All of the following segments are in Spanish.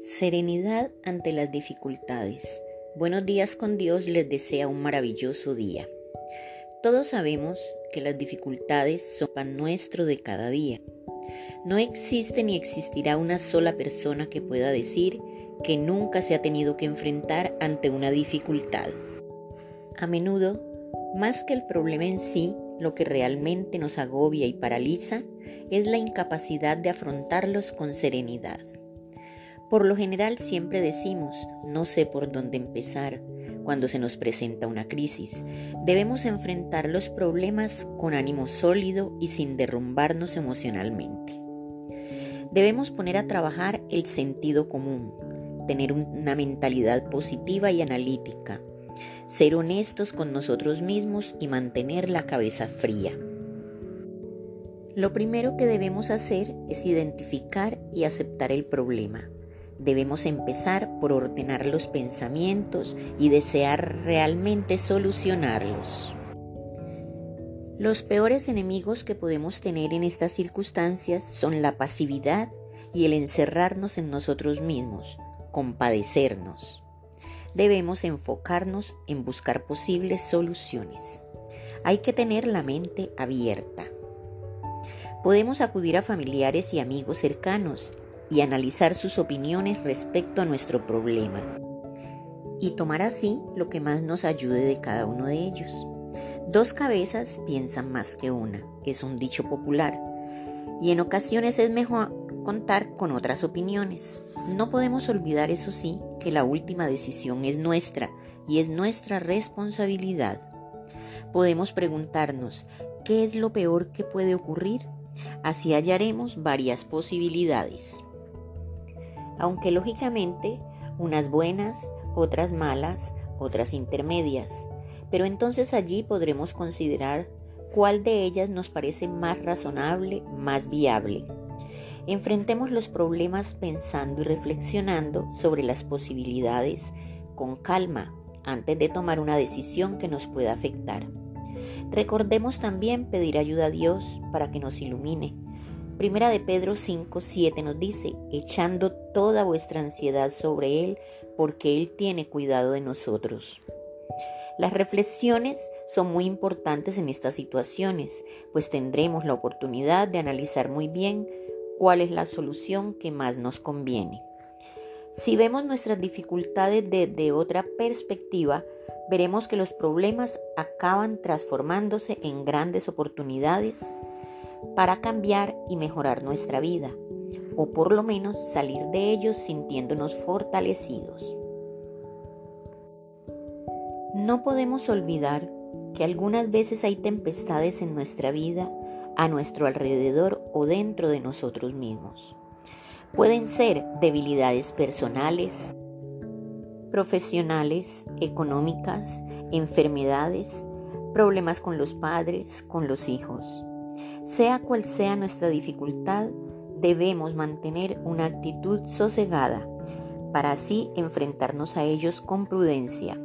Serenidad ante las dificultades. Buenos días con Dios les desea un maravilloso día. Todos sabemos que las dificultades son pan nuestro de cada día. No existe ni existirá una sola persona que pueda decir que nunca se ha tenido que enfrentar ante una dificultad. A menudo, más que el problema en sí, lo que realmente nos agobia y paraliza es la incapacidad de afrontarlos con serenidad. Por lo general siempre decimos, no sé por dónde empezar cuando se nos presenta una crisis. Debemos enfrentar los problemas con ánimo sólido y sin derrumbarnos emocionalmente. Debemos poner a trabajar el sentido común, tener una mentalidad positiva y analítica, ser honestos con nosotros mismos y mantener la cabeza fría. Lo primero que debemos hacer es identificar y aceptar el problema Debemos empezar por ordenar los pensamientos y desear realmente solucionarlos. Los peores enemigos que podemos tener en estas circunstancias son la pasividad y el encerrarnos en nosotros mismos, compadecernos. Debemos enfocarnos en buscar posibles soluciones. Hay que tener la mente abierta. Podemos acudir a familiares y amigos cercanos y analizar sus opiniones respecto a nuestro problema y tomar así lo que más nos ayude de cada uno de ellos. Dos cabezas piensan más que una, es un dicho popular, y en ocasiones es mejor contar con otras opiniones. No podemos olvidar, eso sí, que la última decisión es nuestra y es nuestra responsabilidad. Podemos preguntarnos, ¿qué es lo peor que puede ocurrir? Así hallaremos varias posibilidades aunque lógicamente unas buenas, otras malas, otras intermedias. Pero entonces allí podremos considerar cuál de ellas nos parece más razonable, más viable. Enfrentemos los problemas pensando y reflexionando sobre las posibilidades con calma antes de tomar una decisión que nos pueda afectar. Recordemos también pedir ayuda a Dios para que nos ilumine Primera de Pedro 5, 7 nos dice, echando toda vuestra ansiedad sobre Él, porque Él tiene cuidado de nosotros. Las reflexiones son muy importantes en estas situaciones, pues tendremos la oportunidad de analizar muy bien cuál es la solución que más nos conviene. Si vemos nuestras dificultades desde otra perspectiva, veremos que los problemas acaban transformándose en grandes oportunidades para cambiar y mejorar nuestra vida, o por lo menos salir de ellos sintiéndonos fortalecidos. No podemos olvidar que algunas veces hay tempestades en nuestra vida, a nuestro alrededor o dentro de nosotros mismos. Pueden ser debilidades personales, profesionales, económicas, enfermedades, problemas con los padres, con los hijos. Sea cual sea nuestra dificultad, debemos mantener una actitud sosegada para así enfrentarnos a ellos con prudencia.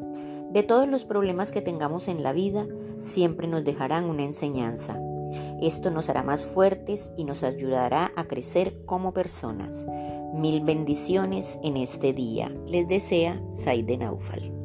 De todos los problemas que tengamos en la vida, siempre nos dejarán una enseñanza. Esto nos hará más fuertes y nos ayudará a crecer como personas. Mil bendiciones en este día. Les desea Saide Naufal.